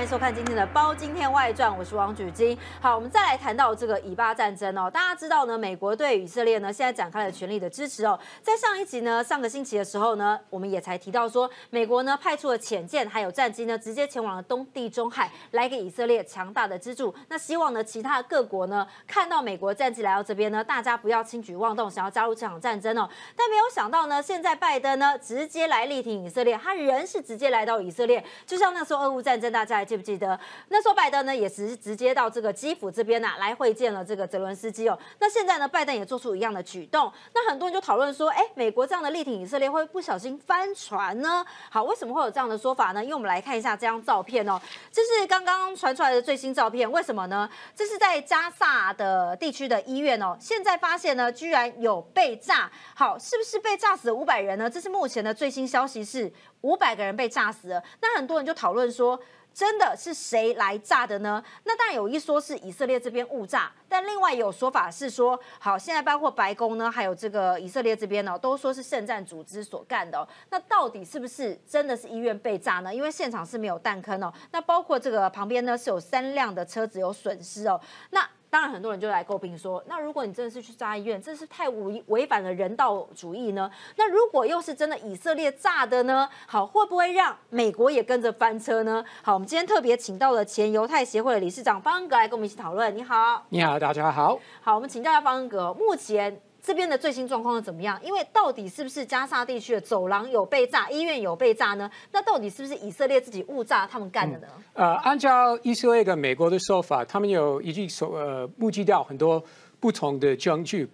欢迎收看今天的《包今天外传》，我是王举金。好，我们再来谈到这个以巴战争哦。大家知道呢，美国对以色列呢现在展开了全力的支持哦。在上一集呢，上个星期的时候呢，我们也才提到说，美国呢派出了潜舰还有战机呢，直接前往了东地中海，来给以色列强大的资助。那希望呢，其他各国呢看到美国战机来到这边呢，大家不要轻举妄动，想要加入这场战争哦。但没有想到呢，现在拜登呢直接来力挺以色列，他人是直接来到以色列，就像那时候俄乌战争，大家。记不记得那时候拜登呢也是直接到这个基辅这边呐来会见了这个泽伦斯基哦。那现在呢拜登也做出一样的举动，那很多人就讨论说，哎，美国这样的力挺以色列会不小心翻船呢？好，为什么会有这样的说法呢？因为我们来看一下这张照片哦，这是刚刚传出来的最新照片。为什么呢？这是在加萨的地区的医院哦，现在发现呢居然有被炸，好，是不是被炸死了五百人呢？这是目前的最新消息是五百个人被炸死了。那很多人就讨论说。真的是谁来炸的呢？那当然有一说是以色列这边误炸，但另外有说法是说，好，现在包括白宫呢，还有这个以色列这边呢，都说是圣战组织所干的。那到底是不是真的是医院被炸呢？因为现场是没有弹坑哦。那包括这个旁边呢是有三辆的车子有损失哦。那当然，很多人就来诟病说，那如果你真的是去炸医院，这是太违违反了人道主义呢？那如果又是真的以色列炸的呢？好，会不会让美国也跟着翻车呢？好，我们今天特别请到了前犹太协会的理事长方恩格来跟我们一起讨论。你好，你好，大家好。好，我们请教一下方恩格，目前。这边的最新状况是怎么样？因为到底是不是加沙地区的走廊有被炸，医院有被炸呢？那到底是不是以色列自己误炸他们干的呢？呃，按照以色列跟美国的说法，他们有已经所呃目击到很多不同的证据，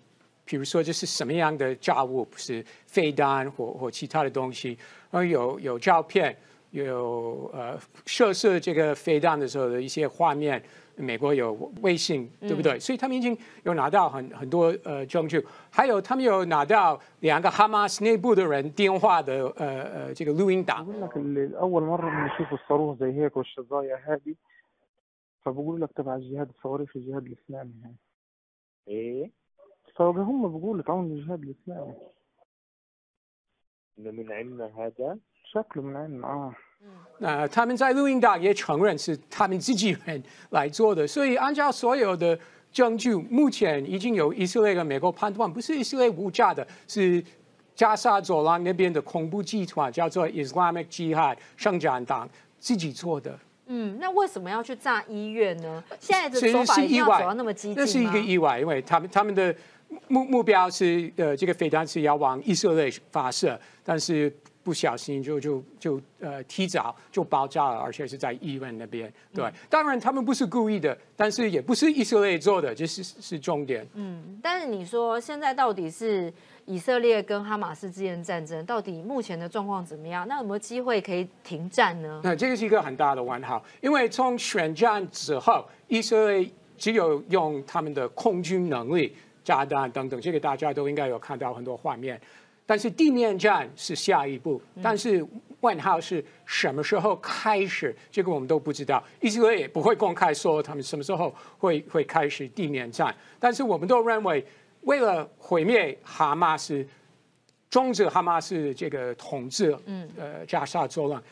比如说这是什么样的炸物，不是飞弹或或其他的东西，然后有有照片，有呃射射这个飞弹的时候的一些画面。美国有微信，对不对？所以他们已经有拿到很很多呃证据，还有他们有拿到两个哈马斯内部的人电话的呃呃这个录音档。أول مرة بنشوف الصاروخ زي هيك والشظايا هذه فبقول لك تبع الجهاد الصواريخ الجهاد الإسلامي هاي. إيه؟ فهم بقولوا تعاون الجهاد الإسلامي. إنه من عندنا هذا؟ شكله من عندنا آه. 那他们在录音档也承认是他们自己人来做的，所以按照所有的证据，目前已经有以色列跟美国判断，不是以色列无炸的，是加沙走廊那边的恐怖集团叫做 Islamic Jihad 圣战党自己做的。嗯，那为什么要去炸医院呢？现在的说法一定要走到那么激进那是一个意外，因为他们他们的目目标是呃，这个飞弹是要往以色列发射，但是。 不小心就就就呃提早就爆炸了，而且是在医院那边。对，当然他们不是故意的，但是也不是以色列做的，这是是重点。嗯，但是你说现在到底是以色列跟哈马斯之间的战争，到底目前的状况怎么样？那有没有机会可以停战呢？那这个是一个很大的问号，因为从选战之后，以色列只有用他们的空军能力、炸弹等等，这个大家都应该有看到很多画面。但是地面战是下一步，但是问号是什么时候开始？这个我们都不知道，以色列也不会公开说他们什么时候会会开始地面战。但是我们都认为，为了毁灭哈马斯，终止哈马斯这个统治，嗯，呃，加沙作乱，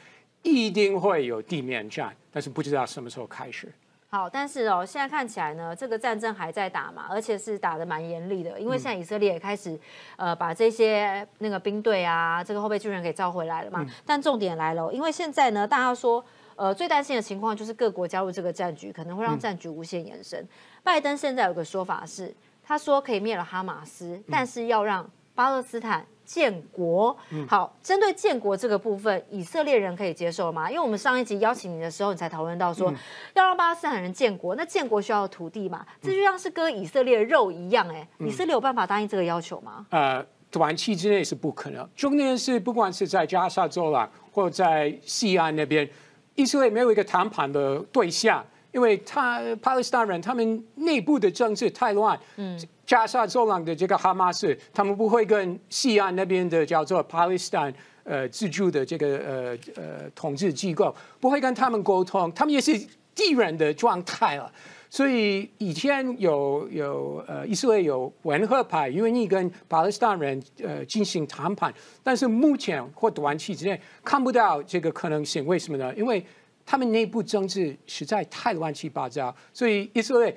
一定会有地面战，但是不知道什么时候开始。好，但是哦，现在看起来呢，这个战争还在打嘛，而且是打的蛮严厉的，因为现在以色列也开始呃把这些那个兵队啊，这个后备军人给召回来了嘛。但重点来了，因为现在呢，大家说呃最担心的情况就是各国加入这个战局，可能会让战局无限延伸。拜登现在有个说法是，他说可以灭了哈马斯，但是要让巴勒斯坦。建国好，针对建国这个部分，以色列人可以接受吗？因为我们上一集邀请你的时候，你才讨论到说要让巴勒斯坦人建国，那建国需要土地嘛？这就像是割以色列肉一样，哎，以色列有办法答应这个要求吗？呃，短期之内是不可能。重点是，不管是在加沙走廊或在西岸那边，以色列没有一个谈判的对象。因为他巴勒斯坦人他们内部的政治太乱，嗯，加沙走廊的这个哈马斯，他们不会跟西岸那边的叫做巴勒斯坦呃自助的这个呃呃统治机构不会跟他们沟通，他们也是敌人的状态了。所以以前有有呃以色列有温和派愿意跟巴勒斯坦人呃进行谈判，但是目前或短期之内看不到这个可能性。为什么呢？因为他们内部政治实在太乱七八糟，所以以色列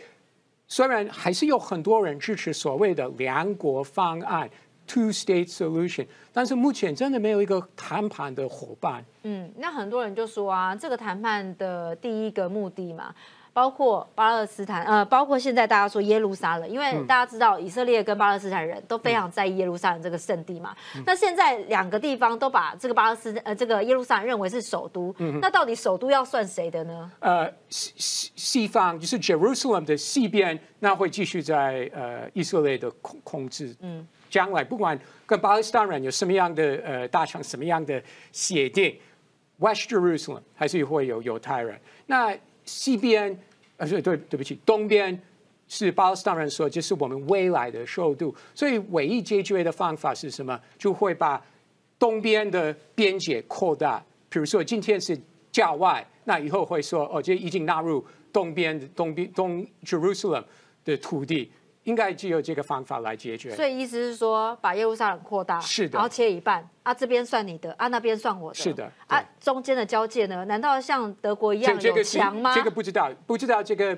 虽然还是有很多人支持所谓的两国方案 （two-state solution），但是目前真的没有一个谈判的伙伴。嗯，那很多人就说啊，这个谈判的第一个目的嘛。包括巴勒斯坦，呃，包括现在大家说耶路撒冷，因为大家知道以色列跟巴勒斯坦人都非常在意耶路撒冷这个圣地嘛。那现在两个地方都把这个巴勒斯，呃，这个耶路撒冷认为是首都，那到底首都要算谁的呢？呃，西西西方就是 Jerusalem 的西边，那会继续在呃以色列的控控制。嗯，将来不管跟巴勒斯坦人有什么样的呃达成什么样的协定，West Jerusalem 还是会有犹太人。那西边。啊，对对，对不起，东边是巴勒斯坦人说，这是我们未来的首都，所以唯一解决的方法是什么？就会把东边的边界扩大。比如说今天是郊外，那以后会说哦，这已经纳入东边的东边东 Jerusalem 的土地，应该只有这个方法来解决。所以意思是说，把耶路撒冷扩大，是的，然后切一半，啊，这边算你的，啊，那边算我的，是的，啊，中间的交界呢？难道像德国一样有墙吗？这个不知道，不知道这个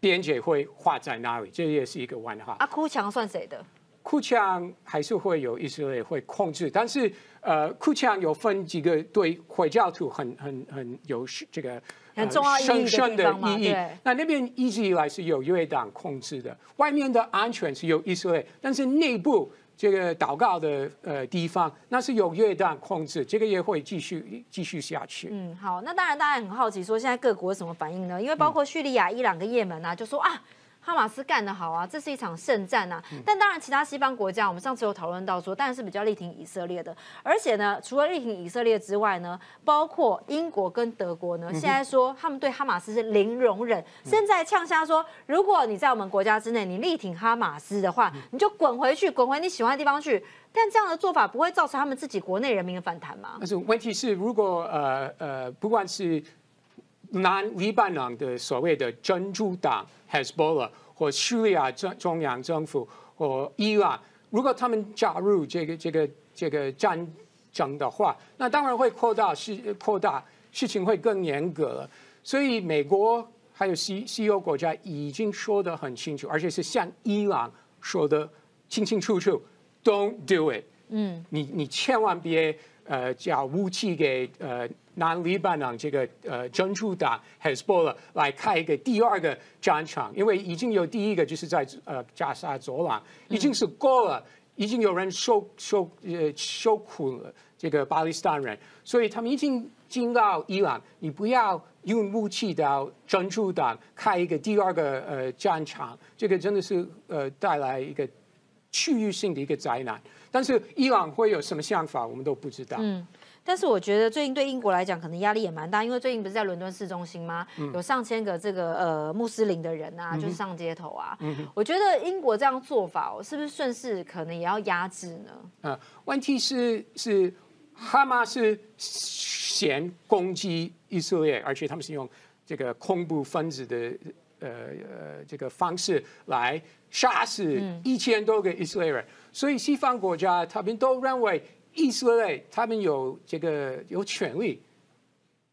边界会画在哪里，这也是一个问号。啊，哭墙算谁的？哭墙还是会有以色列会控制，但是呃，哭墙有分几个对回教徒很很很有这个很重要深深的意义。那那边一直以来是有约旦控制的，外面的安全是由以色列，但是内部这个祷告的呃地方那是有约旦控制，这个也会继续继续下去。嗯，好，那当然大家很好奇说现在各国什么反应呢？因为包括叙利亚、伊朗跟也门啊，就说啊。哈马斯干得好啊，这是一场圣战呐。但当然，其他西方国家，我们上次有讨论到说，当然是比较力挺以色列的。而且呢，除了力挺以色列之外呢，包括英国跟德国呢，现在说他们对哈马斯是零容忍。现在呛下说，如果你在我们国家之内，你力挺哈马斯的话，你就滚回去，滚回你喜欢的地方去。但这样的做法不会造成他们自己国内人民的反弹吗？但是问题是，如果呃呃，不管是南黎巴嫩的所谓的真主党 Hezbollah 或叙利亚中中央政府或伊朗，如果他们加入这个这个这个战争的话，那当然会扩大事扩大事情会更严格了。所以美国还有西西欧国家已经说得很清楚，而且是向伊朗说的清清楚楚，Don't do it。嗯，你你千万别呃交武器给呃。拿黎巴嫩这个呃真主党 Hezbollah 来开一个第二个战场，因为已经有第一个就是在呃加沙走廊已经是过了，已经有人受受呃受苦了这个巴勒斯坦人，所以他们已经进到伊朗，你不要用武器到真主党开一个第二个呃战场，这个真的是呃带来一个区域性的一个灾难。但是伊朗会有什么想法，我们都不知道。嗯。但是我觉得最近对英国来讲可能压力也蛮大，因为最近不是在伦敦市中心吗？有上千个这个呃穆斯林的人啊，就是上街头啊。我觉得英国这样做法，是不是顺势可能也要压制呢？啊，问题是是哈马斯先攻击以色列，而且他们是用这个恐怖分子的呃呃这个方式来杀死一千多个以色列人，所以西方国家他们都认为。以色列他们有这个有权利，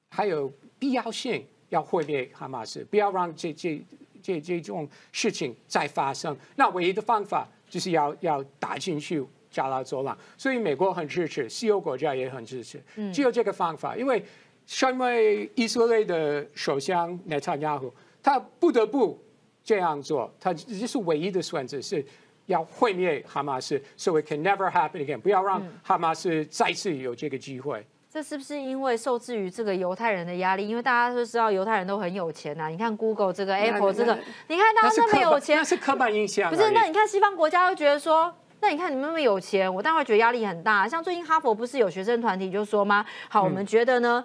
还有必要性要毁灭哈马斯，不要让这这这这种事情再发生。那唯一的方法就是要要打进去加拉走廊。所以美国很支持，西欧国家也很支持。只有这个方法，因为身为以色列的首相内塔尼亚胡，他不得不这样做，他这是唯一的选择是。要毁灭哈马斯，so it can never happen again。不要让哈马斯再次有这个机会。这是不是因为受制于这个犹太人的压力？因为大家都知道犹太人都很有钱呐。你看 Google 这个 Apple 这个，你看大家那么有钱，那是刻板印象。不是，那你看西方国家会觉得说，那你看你们那么有钱，我当然会觉得压力很大。像最近哈佛不是有学生团体就说吗？好，我们觉得呢。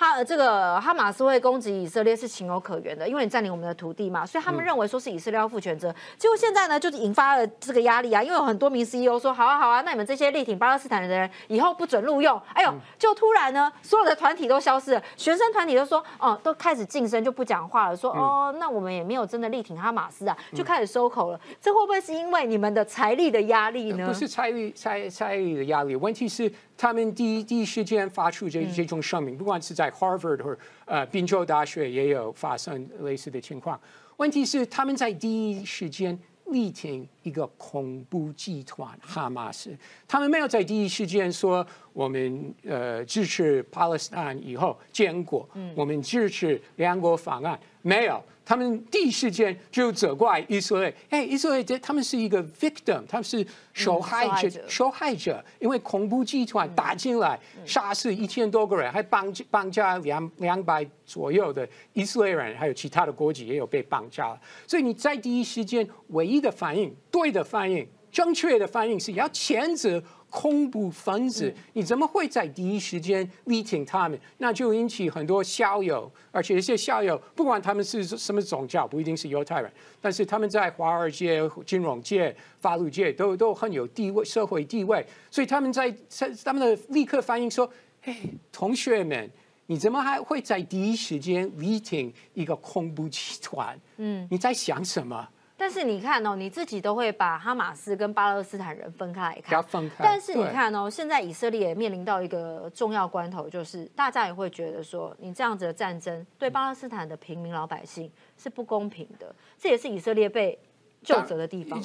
哈，这个哈马斯会攻击以色列是情有可原的，因为你占领我们的土地嘛，所以他们认为说是以色列要负全责。结果现在呢，就是引发了这个压力啊，因为有很多名 CEO 说，好啊好啊，那你们这些力挺巴勒斯坦的人以后不准录用。哎呦，就突然呢，所有的团体都消失了，学生团体都说，哦，都开始晋升就不讲话了，说哦，那我们也没有真的力挺哈马斯啊，就开始收口了。这会不会是因为你们的财力的压力呢？不是财力财财力的压力，问题是他们第一第一时间发出这这种声明，不管是在 Harvard 或呃宾州大学也有发生类似的情况。问题是他们在第一时间。力挺一个恐怖集团哈马斯，他们没有在第一时间说我们呃支持巴勒斯坦以后建国，我们支持两国方案，没有。他们第一时间就责怪以色列，哎，以色列这他们是一个 victim，他们是受害者，受害者，因为恐怖集团打进来，杀死一千多个人，还绑绑架两两百左右的以色列人，还有其他的国籍也有被绑架了。所以你在第一时间唯一的反应，对的反应，正确的反应是要谴责。恐怖分子，你怎么会在第一时间力挺他们？那就引起很多校友，而且一些校友不管他们是什么宗教，不一定是犹太人，但是他们在华尔街、金融界、法律界都都很有地位、社会地位，所以他们在在他们的立刻反应说：“嘿，同学们，你怎么还会在第一时间力挺一个恐怖集团？嗯，你在想什么？”但是你看哦，你自己都会把哈马斯跟巴勒斯坦人分开来看。分开。但是你看哦，现在以色列也面临到一个重要关头，就是大家也会觉得说，你这样子的战争对巴勒斯坦的平民老百姓是不公平的，这也是以色列被救责的地方。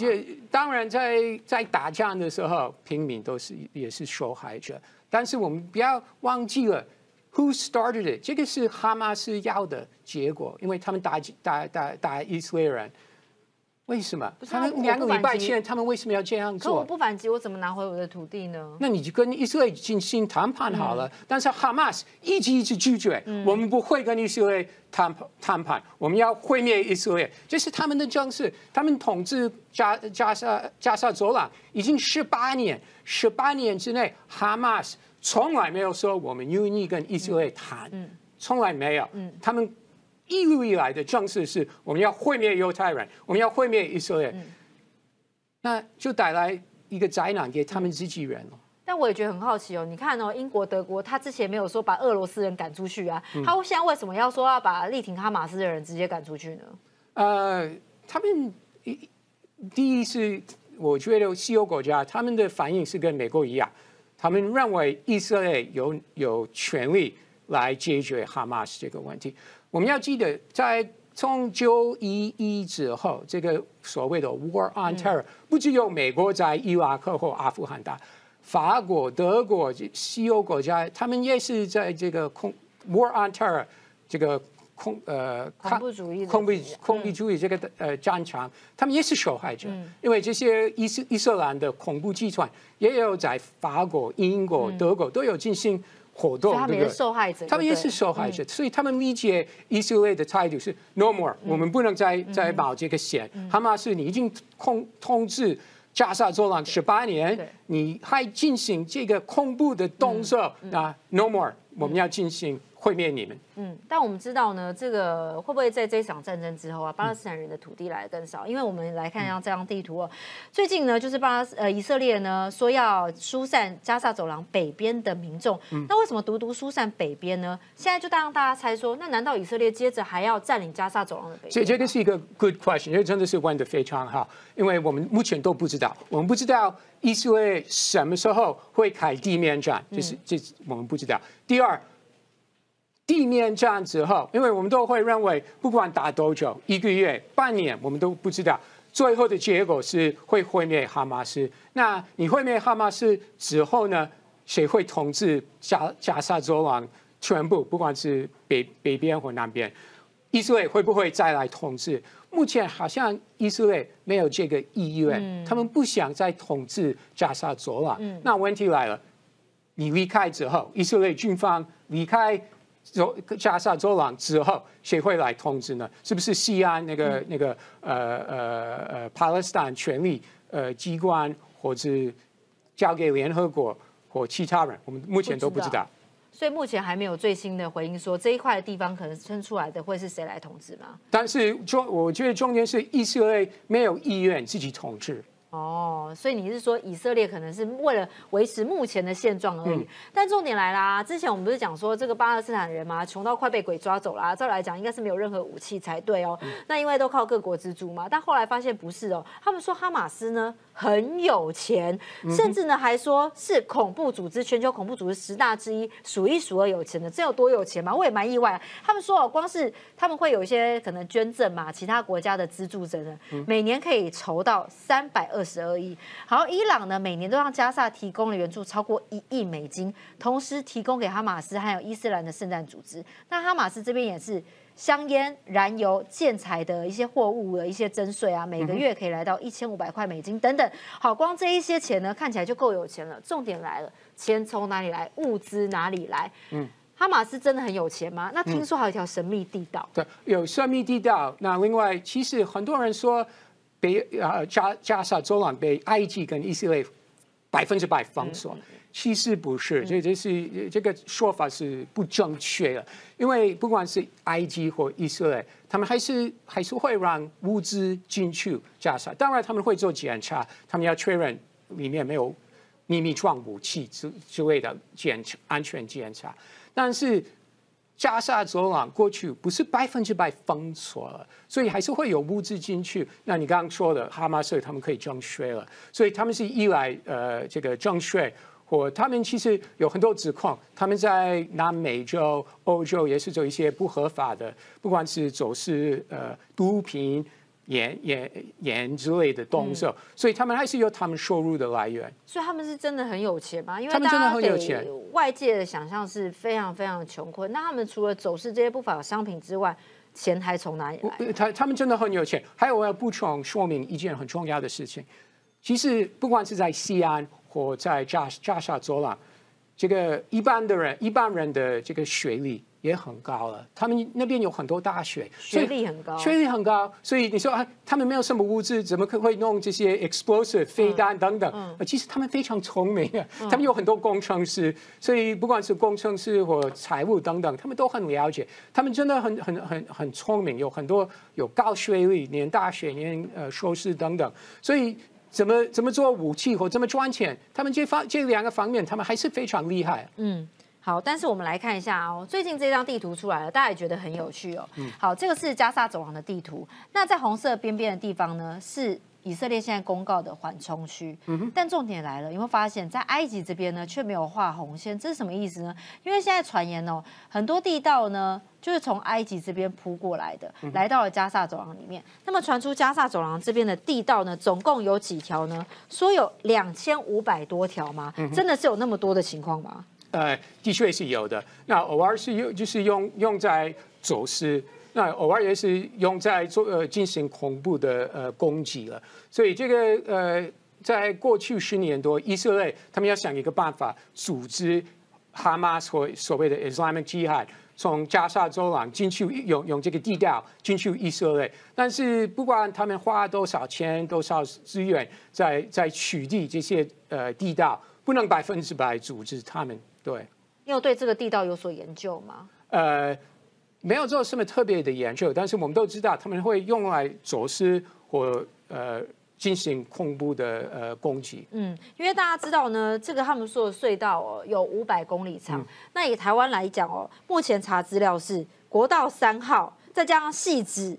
当然，在在打仗的时候，平民都是也是受害者。但是我们不要忘记了，Who started it？这个是哈马斯要的结果，因为他们打打打打以色列人。为什么？他们两个礼拜前，他们为什么要这样做？可我不反击，我怎么拿回我的土地呢？那你就跟以色列进行谈判好了。但是哈马斯一直一直拒绝，我们不会跟以色列谈谈判，我们要毁灭以色列，这是他们的政策。他们统治加加沙加沙走廊已经十八年，十八年之内，哈马斯从来没有说我们愿意跟以色列谈，从来没有。他们。一路以来的政策是，我们要毁灭犹太人，我们要毁灭以色列，那就带来一个灾难给他们自己人了。但我也觉得很好奇哦，你看哦，英国、德国，他之前没有说把俄罗斯人赶出去啊，他现在为什么要说要把力挺哈马斯的人直接赶出去呢？呃，他们第一是我觉得西欧国家他们的反应是跟美国一样，他们认为以色列有有权利来解决哈马斯这个问题。我们要记得，在从九一一之后，这个所谓的 War on Terror，不只有美国在伊拉克或阿富汗打，法国、德国、西欧国家，他们也是在这个空 War on Terror 这个恐呃恐怖主义、恐怖恐怖主义这个呃战场，他们也是受害者，因为这些伊斯伊斯兰的恐怖集团也有在法国、英国、德国都有进行。活动，他们也是受害者，他们也是受害者，所以他们理解以色列的态度是 no more，我们不能再再冒这个险。哈马斯，你已经控统治加沙走廊十八年，你还进行这个恐怖的动作，那 no more，我们要进行。毁灭你们。嗯，但我们知道呢，这个会不会在这场战争之后啊，巴勒斯坦人的土地来的更少？因为我们来看一下这张地图哦，最近呢，就是巴呃以色列呢说要疏散加沙走廊北边的民众。那为什么独独疏散北边呢？现在就让大家猜说，那难道以色列接着还要占领加沙走廊的北？这这个是一个 good question，因为真的是问的非常好，因为我们目前都不知道，我们不知道以色列什么时候会开地面战，就是这我们不知道。第二。地面战之后，因为我们都会认为，不管打多久，一个月、半年，我们都不知道最后的结果是会毁灭哈马斯。那你毁灭哈马斯之后呢？谁会统治加加沙走廊全部？不管是北北边或南边，以色列会不会再来统治？目前好像以色列没有这个意愿，他们不想再统治加沙走廊。那问题来了，你离开之后，以色列军方离开。走加沙走廊之后，谁会来通知呢？是不是西安那个那个呃呃呃巴勒斯坦权力呃机关，或者交给联合国或其他人？我们目前都不知道。所以目前还没有最新的回应说这一块的地方可能生出来的会是谁来统治吗？但是中，我觉得中间是以色列没有意愿自己统治。哦，所以你是说以色列可能是为了维持目前的现状而已？但重点来啦，之前我们不是讲说这个巴勒斯坦人嘛，穷到快被鬼抓走啦，照来讲应该是没有任何武器才对哦。那因为都靠各国资助嘛，但后来发现不是哦，他们说哈马斯呢很有钱，甚至呢还说是恐怖组织，全球恐怖组织十大之一，数一数二有钱的，这有多有钱嘛？我也蛮意外。他们说哦，光是他们会有一些可能捐赠嘛，其他国家的资助者呢，每年可以筹到三百二。十二亿。好，伊朗呢每年都让加萨提供了援助超过一亿美金，同时提供给哈马斯还有伊斯兰的圣战组织。那哈马斯这边也是香烟、燃油、建材的一些货物的一些征税啊，每个月可以来到一千五百块美金等等。好，光这一些钱呢，看起来就够有钱了。重点来了，钱从哪里来？物资哪里来？嗯，哈马斯真的很有钱吗？那听说还有一条神秘地道。对，有神秘地道。那另外，其实很多人说。被啊加加沙走廊被埃及跟以色列百分之百封锁，其实不是，这这是这个说法是不正确的，因为不管是埃及或以色列，他们还是还是会让物资进去加沙，当然他们会做检查，他们要确认里面没有秘密状武器之之类的检查安全检查，但是。加沙走廊过去不是百分之百封锁了，所以还是会有物资进去。那你刚刚说的哈马斯他们可以征税了，所以他们是依赖呃这个征税，或他们其实有很多指控，他们在南美洲、欧洲也是做一些不合法的，不管是走私呃毒品。盐盐盐之类的东西，所以他们还是有他们收入的来源。所以他们是真的很有钱吗？因为他们真的很有钱。外界的想象是非常非常的穷困。那他们除了走私这些不法的商品之外，钱还从哪里来？他他们真的很有钱。还有我要补充说明一件很重要的事情，其实不管是在西安或在加加沙走廊，这个一般的人一般人的这个学历。也很高了，他们那边有很多大学，学历很高，学历很高，所以你说啊，他们没有什么物质，怎么可会弄这些 explosive 飞弹等等？嗯，其实他们非常聪明啊，他们有很多工程师，所以不管是工程师或财务等等，他们都很了解，他们真的很很很很聪明，有很多有高学历，念大学，念呃硕士等等，所以怎么怎么做武器或怎么赚钱，他们这方这两个方面，他们还是非常厉害。嗯。好，但是我们来看一下哦，最近这张地图出来了，大家也觉得很有趣哦。好，这个是加沙走廊的地图，那在红色边边的地方呢，是以色列现在公告的缓冲区。嗯但重点来了，有没有发现，在埃及这边呢，却没有画红线，这是什么意思呢？因为现在传言哦，很多地道呢，就是从埃及这边铺过来的，来到了加沙走廊里面。那么传出加沙走廊这边的地道呢，总共有几条呢？说有两千五百多条吗？真的是有那么多的情况吗？呃，的确是有的。那偶尔是用，就是用用在走私，那偶尔也是用在做呃进行恐怖的呃攻击了。所以这个呃，在过去十年多，以色列他们要想一个办法，组织哈马斯或所谓的 Islamic Jihad 从加沙走廊进去，用用这个地道进去以色列。但是不管他们花多少钱、多少资源，在在取缔这些呃地道，不能百分之百组织他们。对，你有对这个地道有所研究吗？呃，没有做什么特别的研究，但是我们都知道他们会用来走私或呃进行恐怖的呃攻击。嗯，因为大家知道呢，这个他们说的隧道哦有五百公里长。那以台湾来讲哦，目前查资料是国道三号，再加上细子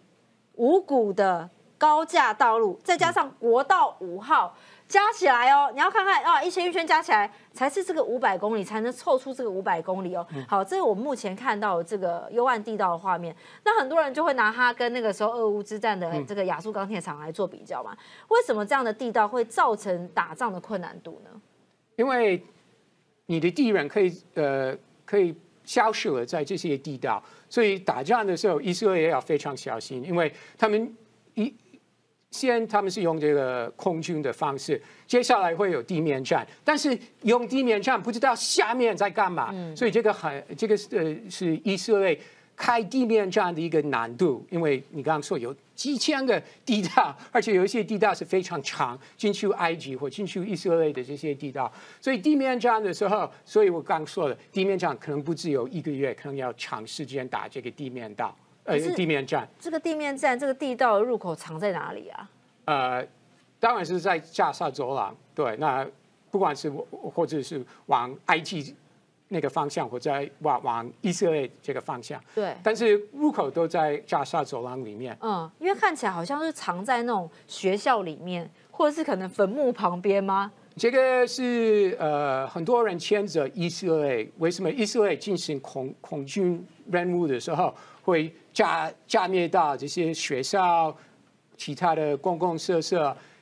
五股的高架道路，再加上国道五号。加起来哦，你要看看啊，一圈一圈加起来才是这个五百公里，才能凑出这个五百公里哦。好，这是我目前看到这个幽暗地道的画面。那很多人就会拿它跟那个时候俄乌之战的这个亚速钢铁厂来做比较嘛？为什么这样的地道会造成打仗的困难度呢？因为你的敌人可以呃可以消失了在这些地道，所以打仗的时候以色列要非常小心，因为他们一。先他们是用这个空军的方式，接下来会有地面战，但是用地面战不知道下面在干嘛，所以这个很这个呃是以色列开地面战的一个难度，因为你刚刚说有几千个地道，而且有一些地道是非常长，进去埃及或进去以色列的这些地道，所以地面战的时候，所以我刚说了，地面战可能不只有一个月，可能要长时间打这个地面道。呃，地面站，这个地面站，这个地道的入口藏在哪里啊？呃，当然是在加沙走廊。对，那不管是或者是往埃及那个方向，或者往往以色列这个方向。对。但是入口都在加沙走廊里面。嗯，因为看起来好像是藏在那种学校里面，或者是可能坟墓旁边吗？这个是呃，很多人牵着以色列，为什么以色列进行空空军任务的时候会炸炸灭到这些学校、其他的公共设施？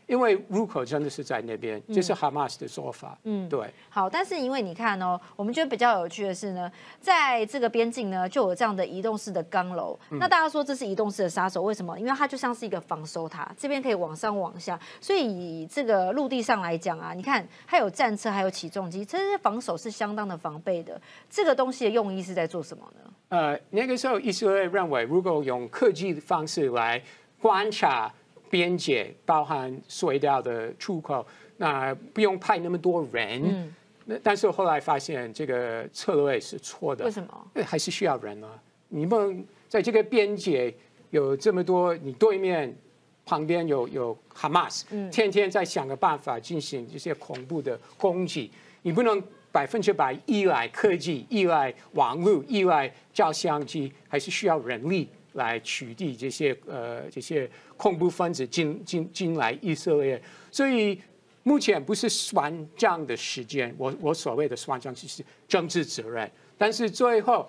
因为入口真的是在那边，这是哈马斯的说法。嗯，对。好，但是因为你看哦，我们觉得比较有趣的是呢，在这个边境呢，就有这样的移动式的钢楼。那大家说这是移动式的杀手，为什么？因为它就像是一个防守塔，这边可以往上往下。所以以这个陆地上来讲啊，你看它有战车，还有起重机，这些防守是相当的防备的。这个东西的用意是在做什么呢？呃，那个时候以色列认为，如果用科技的方式来观察。边界包含隧道的出口，那不用派那么多人。嗯，那但是后来发现这个策略是错的。为什么？还是需要人啊！你们在这个边界有这么多，你对面旁边有有哈马斯，天天在想个办法进行这些恐怖的攻击，你不能百分之百依赖科技、依赖网络、依赖照相机，还是需要人力。来取缔这些呃这些恐怖分子进进进来以色列，所以目前不是算账的时间。我我所谓的算账就是政治责任，但是最后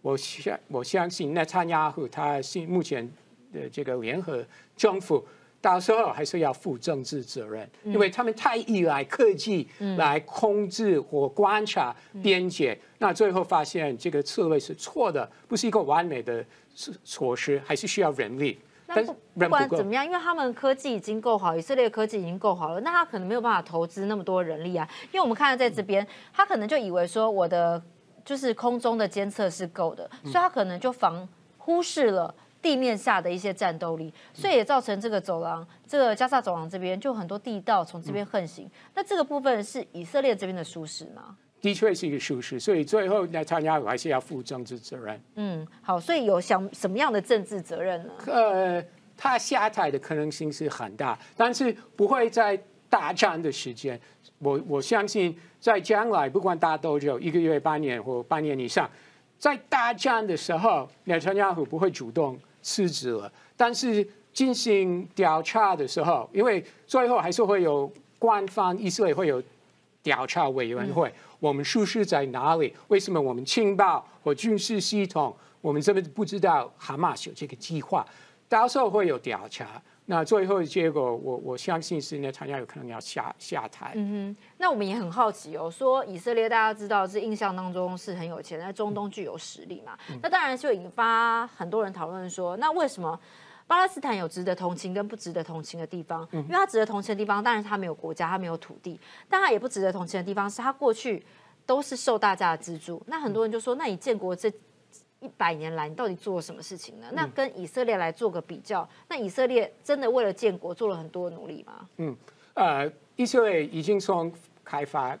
我相我相信内塔尼亚胡他是目前的这个联合政府，到时候还是要负政治责任，因为他们太依赖科技来控制或观察边界，那最后发现这个策略是错的，不是一个完美的。措施还是需要人力，但不不管怎么样，因为他们科技已经够好，以色列科技已经够好了，那他可能没有办法投资那么多人力啊。因为我们看到在这边，他可能就以为说我的就是空中的监测是够的，所以他可能就防忽视了地面下的一些战斗力，所以也造成这个走廊，这个加沙走廊这边就很多地道从这边横行。那这个部分是以色列这边的舒适吗？的确是一个疏失，所以最后那参加还是要负政治责任。嗯，好，所以有想什么样的政治责任呢？呃，他下台的可能性是很大，但是不会在大战的时间。我我相信在将来，不管打多久，一个月、半年或半年以上，在大战的时候，内塔尼亚胡不会主动辞职了。但是进行调查的时候，因为最后还是会有官方以色列会有调查委员会。我们疏失在哪里？为什么我们情报或军事系统，我们这边不知道哈马斯有这个计划？到时候会有调查。那最后的结果，我我相信是那参加有可能要下下台。嗯哼。那我们也很好奇哦，说以色列大家知道是印象当中是很有钱，在中东具有实力嘛？那当然就引发很多人讨论说，那为什么？巴勒斯坦有值得同情跟不值得同情的地方，因为他值得同情的地方，当然是他没有国家，他没有土地；但他也不值得同情的地方，是他过去都是受大家的资助。那很多人就说，那你建国这一百年来，你到底做了什么事情呢？那跟以色列来做个比较，那以色列真的为了建国做了很多努力吗？嗯，呃，以色列已经从开发、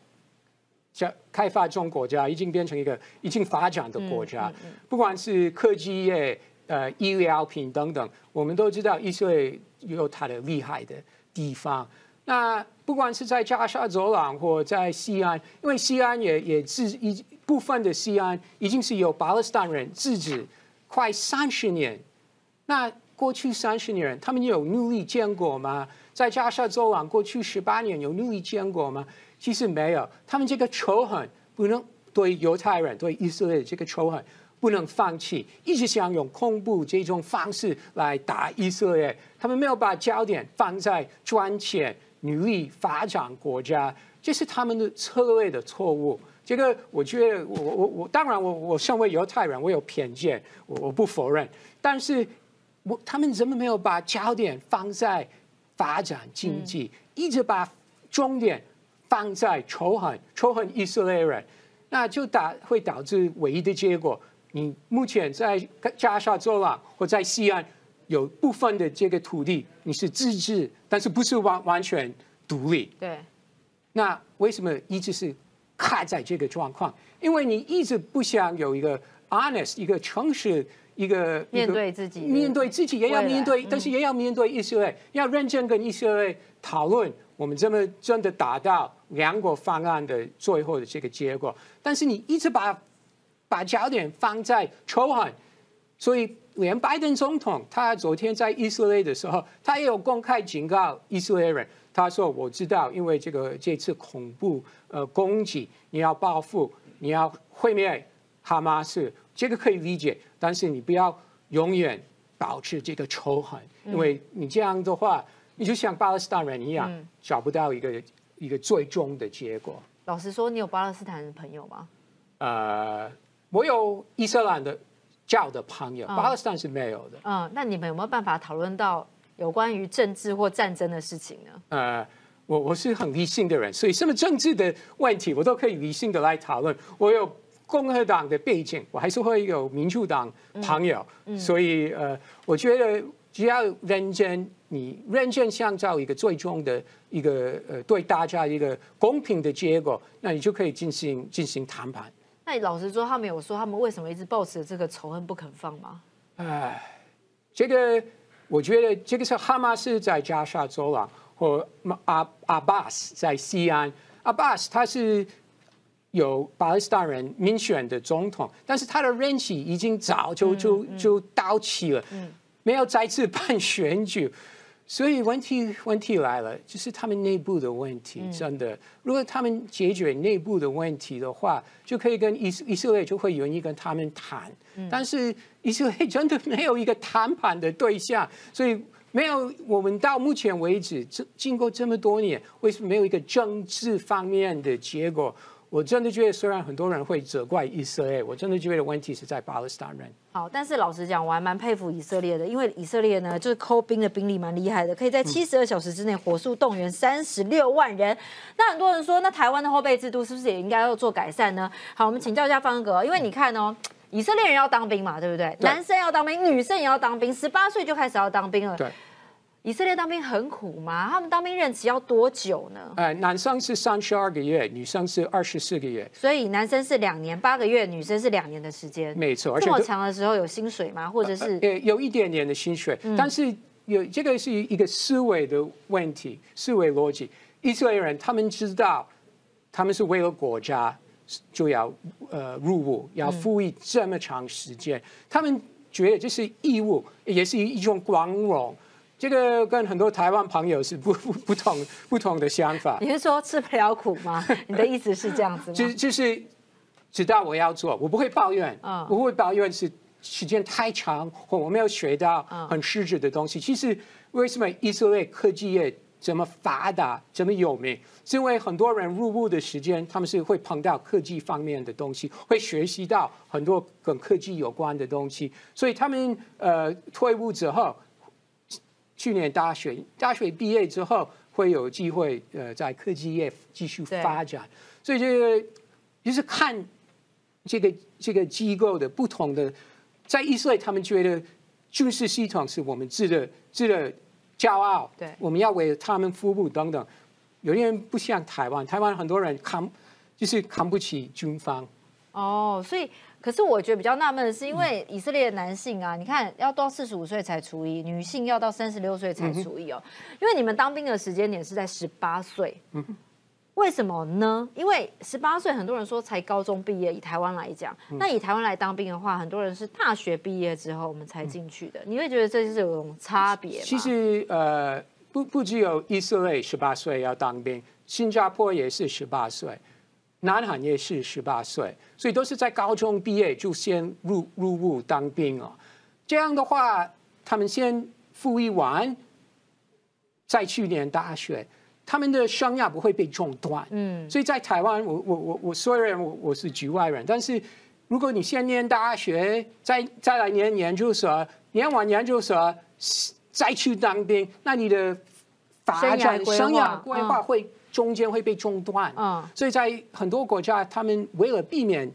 加开发中国家，已经变成一个已经发展的国家，不管是科技业。呃，医疗品等等，我们都知道以色列有它的厉害的地方。那不管是在加沙走廊或在西安，因为西安也也是一部分的西安已经是由巴勒斯坦人自治快三十年。那过去三十年，他们有努力建国吗？在加沙走廊过去十八年有努力建国吗？其实没有。他们这个仇恨不能对犹太人、对以色列这个仇恨。不能放弃，一直想用恐怖这种方式来打以色列。他们没有把焦点放在赚钱、努力发展国家，这是他们的策略的错误。这个我觉得，我我我当然，我我身为犹太人，我有偏见，我我不否认。但是，我他们怎么没有把焦点放在发展经济，一直把重点放在仇恨、仇恨以色列人，那就导会导致唯一的结果。你目前在加沙走廊或在西安有部分的这个土地，你是自治，但是不是完完全独立。对。那为什么一直是卡在这个状况？因为你一直不想有一个 honest、一个诚实、一个面对自己，面对自己也要面对，但是也要面对以色列，要认真跟以色列讨论，我们这么真的达到两国方案的最后的这个结果。但是你一直把把焦点放在仇恨，所以连拜登总统他昨天在以色列的时候，他也有公开警告以色列人，他说我知道，因为这个这次恐怖呃攻击，你要报复，你要毁灭哈马斯。这个可以理解，但是你不要永远保持这个仇恨，因为你这样的话，你就像巴勒斯坦人一样，找不到一个一个最终的结果。老实说，你有巴勒斯坦的朋友吗？呃，我有伊斯兰的教的朋友，巴勒斯坦是没有的。嗯，那你们有没有办法讨论到有关于政治或战争的事情呢？呃，我我是很理性的人，所以什么政治的问题，我都可以理性的来讨论。我有。共和党的背景，我还是会有民主党朋友，所以呃，我觉得只要认真，你认真想找一个最终的一个呃对大家一个公平的结果，那你就可以进行进行谈判。那你老实说，他们有说他们为什么一直抱持这个仇恨不肯放吗？哎，这个我觉得这个是哈马斯在加沙走廊，或阿阿巴斯在西安，阿巴斯他是。有巴勒斯坦人民选的总统，但是他的任期已经早就就就到期了，没有再次办选举，所以问题问题来了，就是他们内部的问题。真的，如果他们解决内部的问题的话，就可以跟以以色列就会愿意跟他们谈。但是以色列真的没有一个谈判的对象，所以没有我们到目前为止，这经过这么多年，为什么没有一个政治方面的结果？我真的觉得，虽然很多人会责怪以色列，我真的觉得问题是在巴勒斯坦人。好，但是老实讲，我还蛮佩服以色列的，因为以色列呢，就是扣兵的兵力蛮厉害的，可以在七十二小时之内火速动员三十六万人。那很多人说，那台湾的后备制度是不是也应该要做改善呢？好，我们请教一下方格，因为你看哦，以色列人要当兵嘛，对不对？男生要当兵，女生也要当兵，十八岁就开始要当兵了。对。以色列当兵很苦吗？他们当兵任期要多久呢？呃，男生是三十二个月，女生是二十四个月。所以男生是两年八个月，女生是两年的时间。没错，这么长的时候有薪水吗？或者是？呃，有一点点的薪水，但是有这个是一个思维的问题，思维逻辑。以色列人他们知道，他们是为了国家就要呃入伍，要服役这么长时间，他们觉得这是义务，也是一种光荣。这个跟很多台湾朋友是不 不不同不同的想法。你是说吃不了苦吗？你的意思是这样子吗？就就是知道我要做，我不会抱怨，不会抱怨是时间太长或我没有学到很实质的东西。其实为什么以色列科技业这么发达、这么有名？是因为很多人入伍的时间，他们是会碰到科技方面的东西，会学习到很多跟科技有关的东西，所以他们呃退伍之后。去年大学大学毕业之后，会有机会呃在科技业继续发展，所以这个就是看这个这个机构的不同的，在以色列他们觉得军事系统是我们值得值得骄傲，对，我们要为他们服务等等。有些人不像台湾，台湾很多人看就是看不起军方。哦，所以。可是我觉得比较纳闷的是，因为以色列的男性啊，你看要到四十五岁才除役，女性要到三十六岁才除役哦。因为你们当兵的时间点是在十八岁，为什么呢？因为十八岁很多人说才高中毕业，以台湾来讲，那以台湾来当兵的话，很多人是大学毕业之后我们才进去的。你会觉得这就是有种差别？其实呃，不不只有以色列十八岁要当兵，新加坡也是十八岁。南韩也是十八岁，所以都是在高中毕业就先入入伍当兵哦。这样的话，他们先服役完，再去念大学，他们的生涯不会被中断。嗯，所以在台湾，我我我我虽然我我是局外人，但是如果你先念大学，再再来念研究所，念完研究所再去当兵，那你的发展生涯规划会。中间会被中断，嗯，所以在很多国家，他们为了避免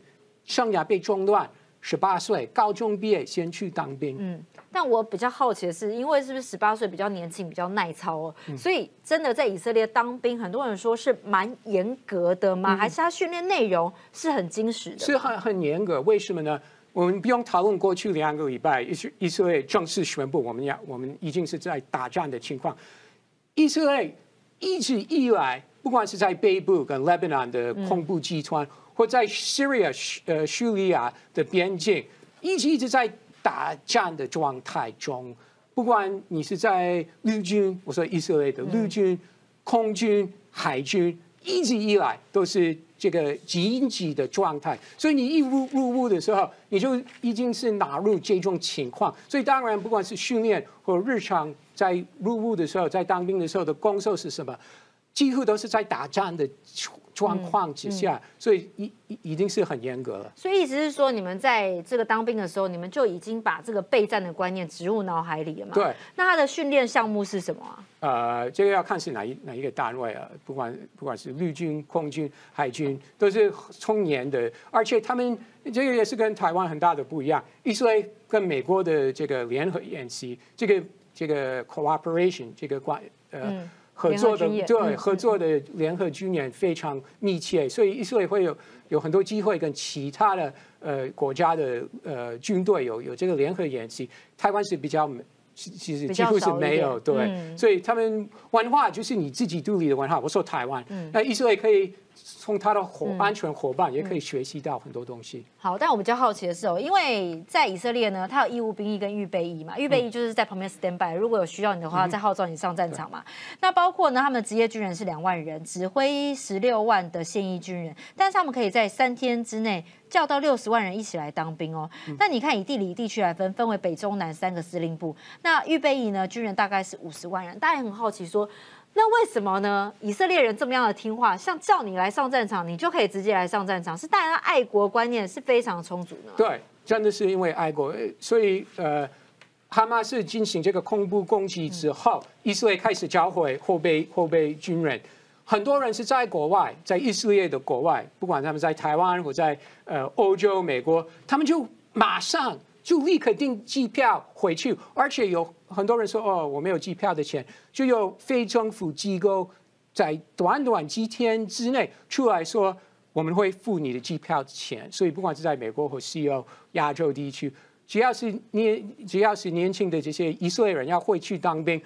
生涯被中断，十八岁高中毕业先去当兵。嗯，但我比较好奇的是，因为是不是十八岁比较年轻，比较耐操哦，所以真的在以色列当兵，很多人说是蛮严格的吗？还是他训练内容是很精实的？是很很严格，为什么呢？我们不用讨论过去两个礼拜，以以色列正式宣布我们要我们已经是在打仗的情况。以色列一直以来，不管是在北部跟 Lebanon 的恐怖集团，或在 Syria 呃叙利亚的边境，一直一直在打仗的状态中。不管你是在陆军，我说以色列的陆军、空军、海军，一直以来都是。这个紧急的状态，所以你一入入伍的时候，你就已经是纳入这种情况。所以当然，不管是训练或日常在入伍的时候，在当兵的时候的工作是什么，几乎都是在打仗的。状况之下，所以一一一定是很严格了。所以意思是说，你们在这个当兵的时候，你们就已经把这个备战的观念植入脑海里了嘛？对。那他的训练项目是什么啊？呃，这个要看是哪一哪一个单位啊，不管不管是陆军、空军、海军，都是充年的，而且他们这个也是跟台湾很大的不一样。以色列跟美国的这个联合演习，这个这个 cooperation 这个关呃。合作的对合作的联合军演非常密切，所以以色列会有有很多机会跟其他的呃国家的呃军队有有这个联合演习。台湾是比较其实几乎是没有对，所以他们文化就是你自己独立的文化。我说台湾，那以色列可以。从他的伙安全伙伴也可以学习到很多东西。好，但我比较好奇的是哦，因为在以色列呢，他有义务兵役跟预备役嘛，预备役就是在旁边 stand by，如果有需要你的话，再号召你上战场嘛。那包括呢，他们的职业军人是两万人，指挥十六万的现役军人，但是他们可以在三天之内叫到六十万人一起来当兵哦。那你看以地理地区来分，分为北中南三个司令部。那预备役呢，军人大概是五十万人，大家也很好奇说。那为什么呢？以色列人这么样的听话，像叫你来上战场，你就可以直接来上战场，是大家爱国观念是非常充足的。对，真的是因为爱国，所以呃，哈马斯进行这个恐怖攻击之后，以色列开始教会后备后备军人，很多人是在国外，在以色列的国外，不管他们在台湾或在呃欧洲、美国，他们就马上。就立刻订机票回去，而且有很多人说：“哦，我没有机票的钱。”就有非政府机构在短短几天之内出来说：“我们会付你的机票钱。”所以，不管是在美国或西欧、亚洲地区，只要是年只要是年轻的这些以色列人要回去当兵，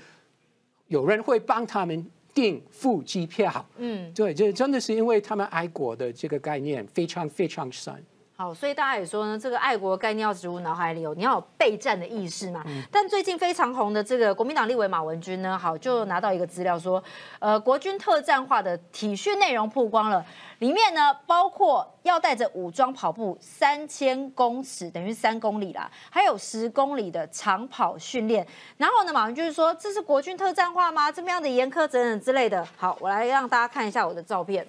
有人会帮他们订付机票。嗯，对，这真的是因为他们爱国的这个概念非常非常深。好，所以大家也说呢，这个爱国概念要植入脑海里哦，你要有备战的意识嘛。但最近非常红的这个国民党立委马文君呢，好就拿到一个资料说，呃，国军特战化的体训内容曝光了，里面呢包括要带着武装跑步三千公尺，等于三公里啦，还有十公里的长跑训练。然后呢，马文君说，这是国军特战化吗？这么样的严苛等等之类的。好，我来让大家看一下我的照片。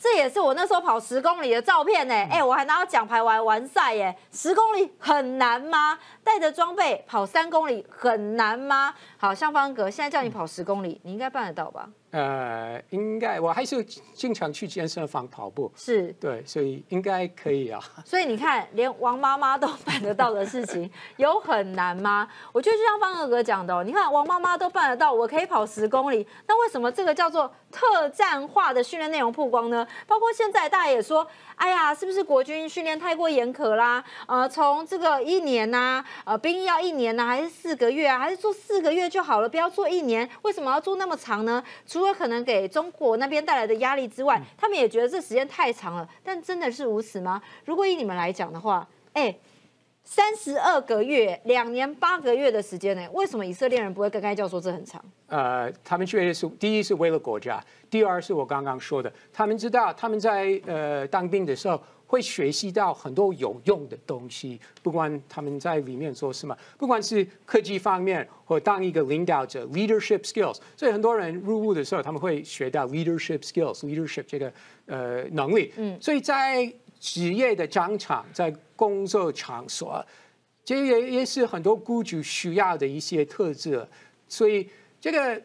这也是我那时候跑十公里的照片呢，哎，我还拿到奖牌玩完赛耶！十公里很难吗？带着装备跑三公里很难吗？好，像方格，现在叫你跑十公里，你应该办得到吧？呃，应该我还是经常去健身房跑步，是对，所以应该可以啊。所以你看，连王妈妈都办得到的事情，有很难吗？我觉得就像方哥哥讲的，哦，你看王妈妈都办得到，我可以跑十公里，那为什么这个叫做特战化的训练内容曝光呢？包括现在大家也说。哎呀，是不是国军训练太过严苛啦？呃，从这个一年呐，呃，兵役要一年呐，还是四个月啊？还是做四个月就好了，不要做一年？为什么要做那么长呢？除了可能给中国那边带来的压力之外，他们也觉得这时间太长了。但真的是如此吗？如果以你们来讲的话，哎。三十二个月，两年八个月的时间呢？为什么以色列人不会跟该教说这很长？呃，他们确实是第一是为了国家，第二是我刚刚说的，他们知道他们在呃当兵的时候会学习到很多有用的东西，不管他们在里面做什么，不管是科技方面或当一个领导者 （leadership skills），所以很多人入伍的时候他们会学到 leadership skills，leadership 这个呃能力。嗯，所以在职业的战场，在工作场所，这也也是很多雇主需要的一些特质。所以，这个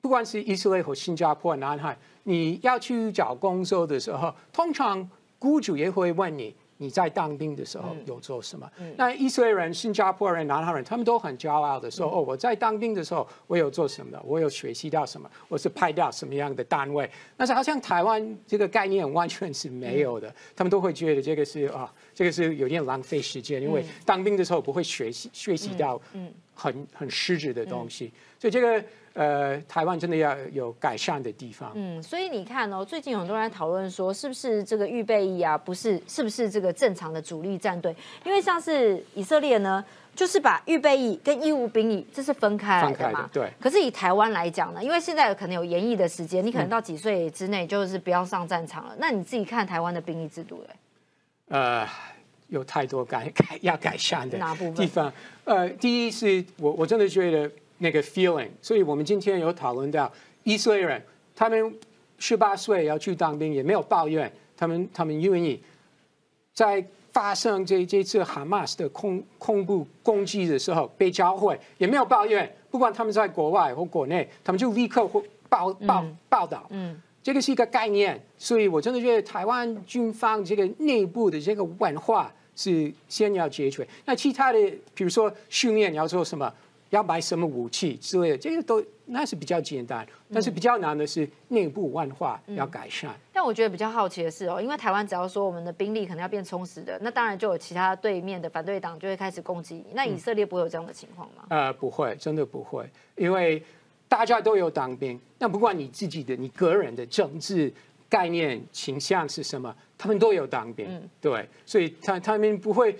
不管是以色列和新加坡、南海，你要去找工作的时候，通常雇主也会问你：你在当兵的时候有做什么？那以色列人、新加坡人、南韩人，他们都很骄傲的说：“哦，我在当兵的时候，我有做什么？我有学习到什么？我是派到什么样的单位？”但是好像台湾这个概念完全是没有的，他们都会觉得这个是啊，这个是有点浪费时间，因为当兵的时候不会学习学习到很很实质的东西，所以这个。呃，台湾真的要有改善的地方。嗯，所以你看哦，最近很多人在讨论说，是不是这个预备役啊，不是，是不是这个正常的主力战队？因为像是以色列呢，就是把预备役跟义务兵役这是分开来的嘛。对。可是以台湾来讲呢，因为现在可能有延役的时间，你可能到几岁之内就是不要上战场了。那你自己看台湾的兵役制度嘞？呃，有太多改改要改善的哪部分地方？呃，第一是我我真的觉得。那个 feeling，所以我们今天有讨论到以色列人，他们十八岁要去当兵，也没有抱怨，他们他们愿意在发生这这次哈马斯的恐恐怖攻击的时候被教会，也没有抱怨，不管他们在国外或国内，他们就立刻会报报报道。嗯，这个是一个概念，所以我真的觉得台湾军方这个内部的这个文化是先要解决。那其他的，比如说训练要做什么？要买什么武器之类的，这个都那是比较简单，但是比较难的是内部文化要改善。但我觉得比较好奇的是哦，因为台湾只要说我们的兵力可能要变充实的，那当然就有其他对面的反对党就会开始攻击。那以色列不会有这样的情况吗？呃，不会，真的不会，因为大家都有当兵。那不管你自己的、你个人的政治概念倾向是什么，他们都有当兵。对，所以他他们不会，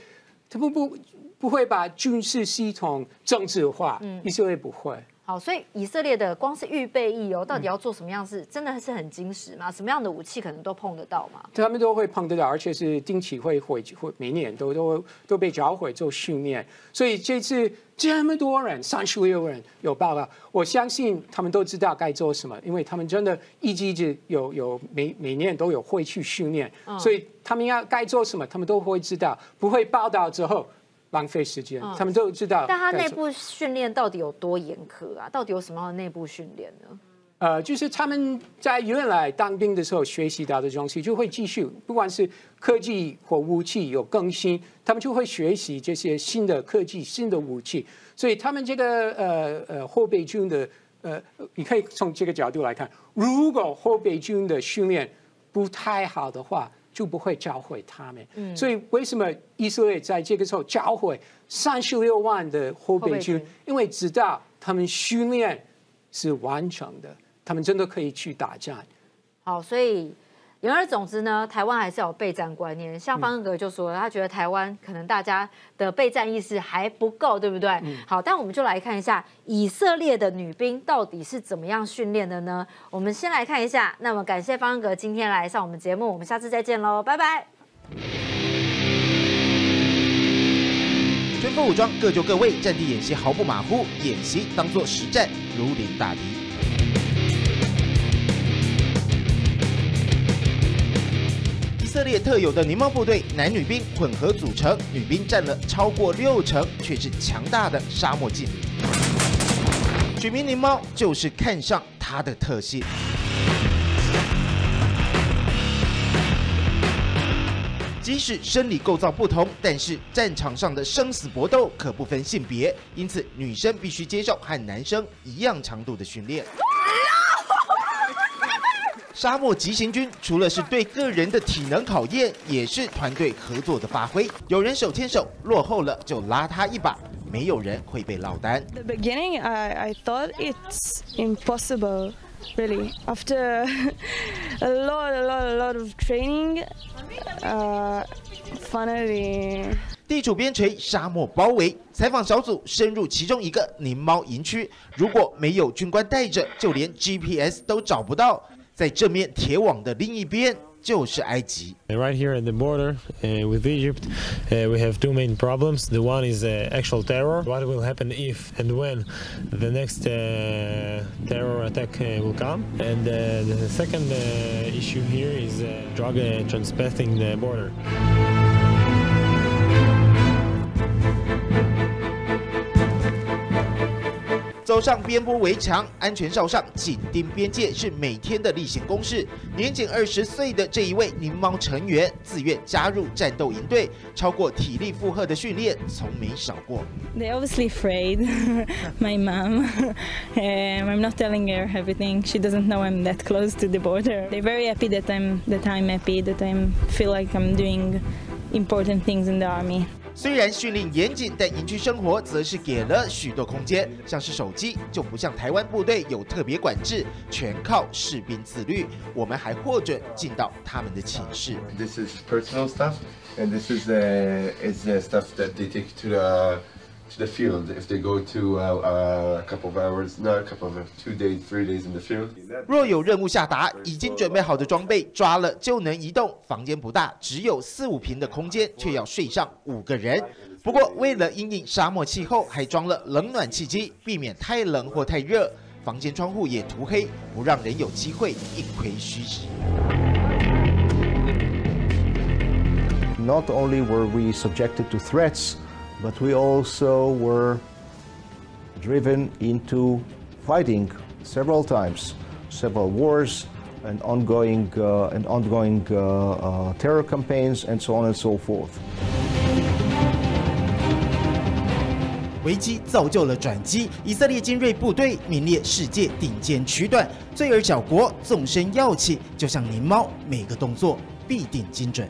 他们不。不会把军事系统政治化，以色列不会。好，所以以色列的光是预备役哦，到底要做什么样事，真的是很精实吗？什么样的武器可能都碰得到吗？他们都会碰得到，而且是定期会会会每年都都都被召回做训练。所以这次这么多人，三十六人有报告，我相信他们都知道该做什么，因为他们真的一直一直有有每每年都有会去训练，所以他们要该做什么，他们都会知道，不会报道之后。浪费时间，他们都知道。但他内部训练到底有多严苛啊？到底有什么样的内部训练呢？呃，就是他们在原来当兵的时候学习到的东西，就会继续，不管是科技或武器有更新，他们就会学习这些新的科技、新的武器。所以他们这个呃呃后备军的呃，你可以从这个角度来看，如果后备军的训练不太好的话。就不会教会他们，所以为什么以色列在这个时候教会三十六万的后备军？因为知道他们训练是完成的，他们真的可以去打仗。好，所以。言而总之呢，台湾还是有备战观念。像方格就说，他觉得台湾可能大家的备战意识还不够，对不对？好，但我们就来看一下以色列的女兵到底是怎么样训练的呢？我们先来看一下。那么感谢方格今天来上我们节目，我们下次再见喽，拜拜。全副武装，各就各位，战地演习毫不马虎，演习当作实战，如临大敌。色列特有的狞猫部队，男女兵混合组成，女兵占了超过六成，却是强大的沙漠劲旅。取名狞猫就是看上它的特性。即使生理构造不同，但是战场上的生死搏斗可不分性别，因此女生必须接受和男生一样强度的训练。沙漠急行军除了是对个人的体能考验，也是团队合作的发挥。有人手牵手，落后了就拉他一把，没有人会被落单。The beginning, I I thought it's impossible, really. After a lot, a lot, a lot of training, uh, finally. 地处边陲，沙漠包围，采访小组深入其中一个狞猫营区。如果没有军官带着，就连 GPS 都找不到。在这面铁网的另一边就是埃及。Right here at the border uh, with Egypt, uh, we have two main problems. The one is uh, actual terror. What will happen if and when the next uh, terror attack uh, will come? And uh, the second uh, issue here is uh, drug uh, transpassing the border. 走上边坡围墙，安全哨上紧盯边界，是每天的例行公事。年仅二十岁的这一位宁猫成员，自愿加入战斗营队，超过体力负荷的训练从没少过。They obviously afraid. My mom. Um, I'm not telling her everything. She doesn't know I'm that close to the border. They're very happy that I'm that I'm happy that I feel like I'm doing important things in the army. 虽然训练严谨，但营区生活则是给了许多空间。像是手机，就不像台湾部队有特别管制，全靠士兵自律。我们还获准进到他们的寝室。The field if they go to uh, a couple of hours, not a couple of two days, three days in the field. 若有任务下达，已经准备好的装备抓了就能移动。房间不大，只有四五平的空间，却要睡上五个人。不过为了因应沙漠气候，还装了冷暖气机，避免太冷或太热。房间窗户也涂黑，不让人有机会一窥虚实。Not only were we subjected to threats. but we also were driven into fighting several times, several wars and ongoing, uh, and ongoing uh, uh, terror campaigns and so on and so forth. 危机造就了转机，以色列精锐部队名列世界顶尖区段，罪而小国纵深要气，就像灵猫，每个动作必定精准。